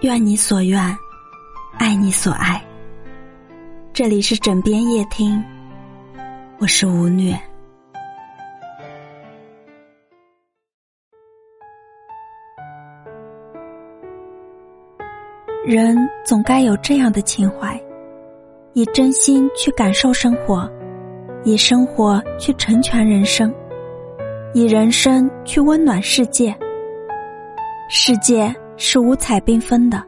愿你所愿，爱你所爱。这里是枕边夜听，我是吴虐。人总该有这样的情怀，以真心去感受生活，以生活去成全人生，以人生去温暖世界。世界是五彩缤纷的，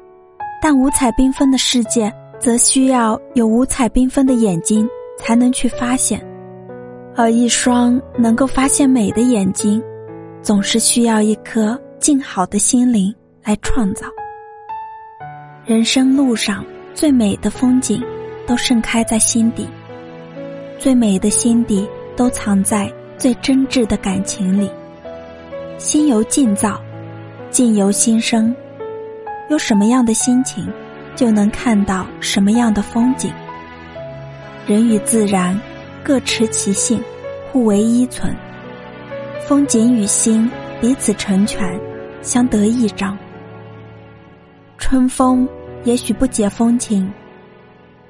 但五彩缤纷的世界，则需要有五彩缤纷的眼睛才能去发现，而一双能够发现美的眼睛，总是需要一颗静好的心灵来创造。人生路上最美的风景，都盛开在心底；最美的心底，都藏在最真挚的感情里。心由境造，境由心生。有什么样的心情，就能看到什么样的风景。人与自然各持其性，互为依存。风景与心彼此成全，相得益彰。春风也许不解风情，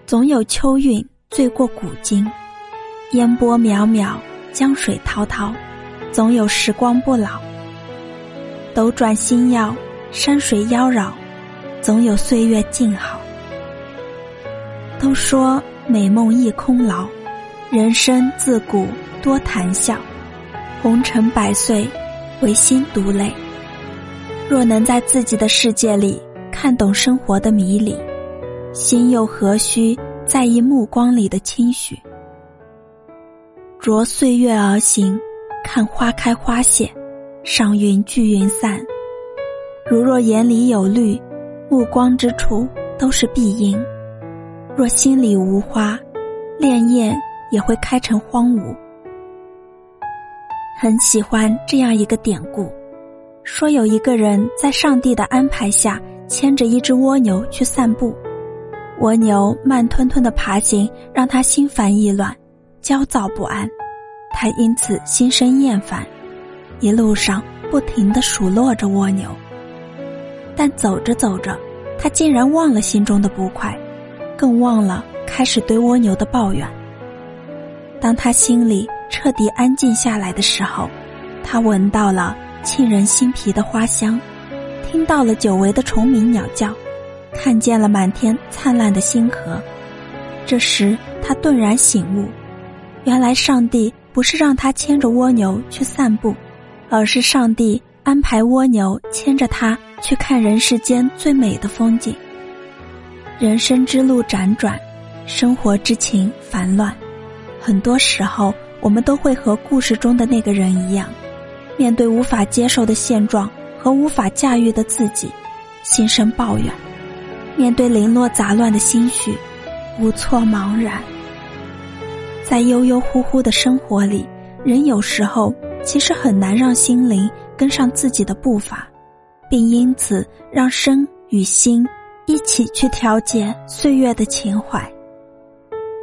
总有秋韵醉过古今。烟波渺渺，江水滔滔，总有时光不老。斗转星耀，山水妖娆，总有岁月静好。都说美梦亦空劳，人生自古多谈笑。红尘百岁，唯心独累。若能在自己的世界里。看懂生活的迷离，心又何须在意目光里的轻许？着岁月而行，看花开花谢，赏云聚云散。如若眼里有绿，目光之处都是碧荫；若心里无花，潋滟也会开成荒芜。很喜欢这样一个典故，说有一个人在上帝的安排下。牵着一只蜗牛去散步，蜗牛慢吞吞的爬行，让他心烦意乱、焦躁不安。他因此心生厌烦，一路上不停的数落着蜗牛。但走着走着，他竟然忘了心中的不快，更忘了开始对蜗牛的抱怨。当他心里彻底安静下来的时候，他闻到了沁人心脾的花香。听到了久违的虫鸣鸟叫，看见了满天灿烂的星河，这时他顿然醒悟，原来上帝不是让他牵着蜗牛去散步，而是上帝安排蜗牛牵着他去看人世间最美的风景。人生之路辗转，生活之情烦乱，很多时候我们都会和故事中的那个人一样，面对无法接受的现状。和无法驾驭的自己，心生抱怨；面对零落杂乱的心绪，无措茫然。在悠悠忽忽的生活里，人有时候其实很难让心灵跟上自己的步伐，并因此让身与心一起去调节岁月的情怀。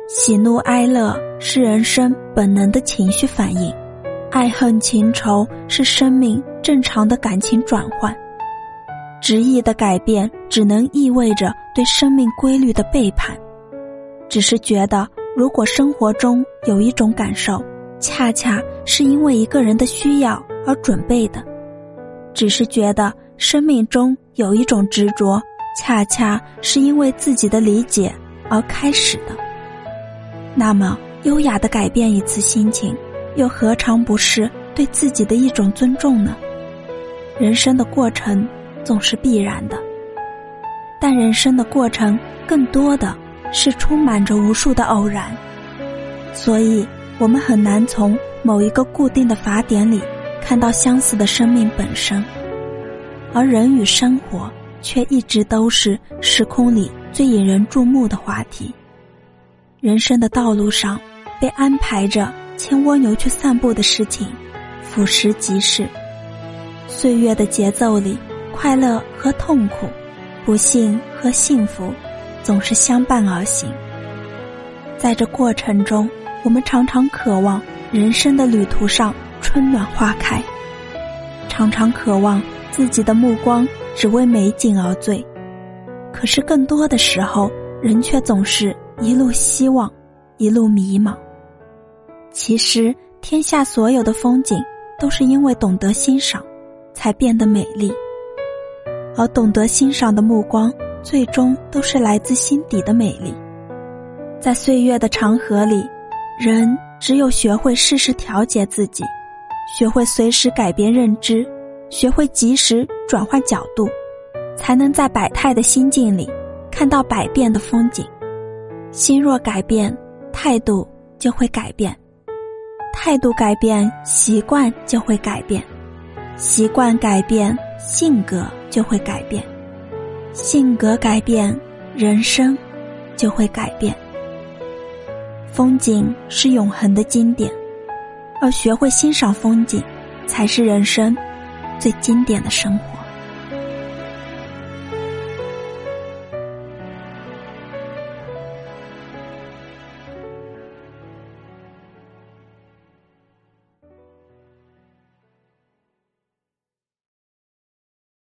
喜怒哀乐是人生本能的情绪反应，爱恨情仇是生命。正常的感情转换，执意的改变，只能意味着对生命规律的背叛。只是觉得，如果生活中有一种感受，恰恰是因为一个人的需要而准备的；只是觉得生命中有一种执着，恰恰是因为自己的理解而开始的。那么，优雅的改变一次心情，又何尝不是对自己的一种尊重呢？人生的过程总是必然的，但人生的过程更多的是充满着无数的偶然，所以我们很难从某一个固定的法典里看到相似的生命本身，而人与生活却一直都是时空里最引人注目的话题。人生的道路上，被安排着牵蜗牛去散步的事情，俯拾即是。岁月的节奏里，快乐和痛苦，不幸和幸福，总是相伴而行。在这过程中，我们常常渴望人生的旅途上春暖花开，常常渴望自己的目光只为美景而醉。可是更多的时候，人却总是一路希望，一路迷茫。其实，天下所有的风景，都是因为懂得欣赏，才变得美丽。而懂得欣赏的目光，最终都是来自心底的美丽。在岁月的长河里，人只有学会适时调节自己，学会随时改变认知，学会及时转换角度，才能在百态的心境里看到百变的风景。心若改变，态度就会改变；态度改变，习惯就会改变；习惯改变，性格就会改变；性格改变，人生就会改变。风景是永恒的经典，而学会欣赏风景，才是人生最经典的生活。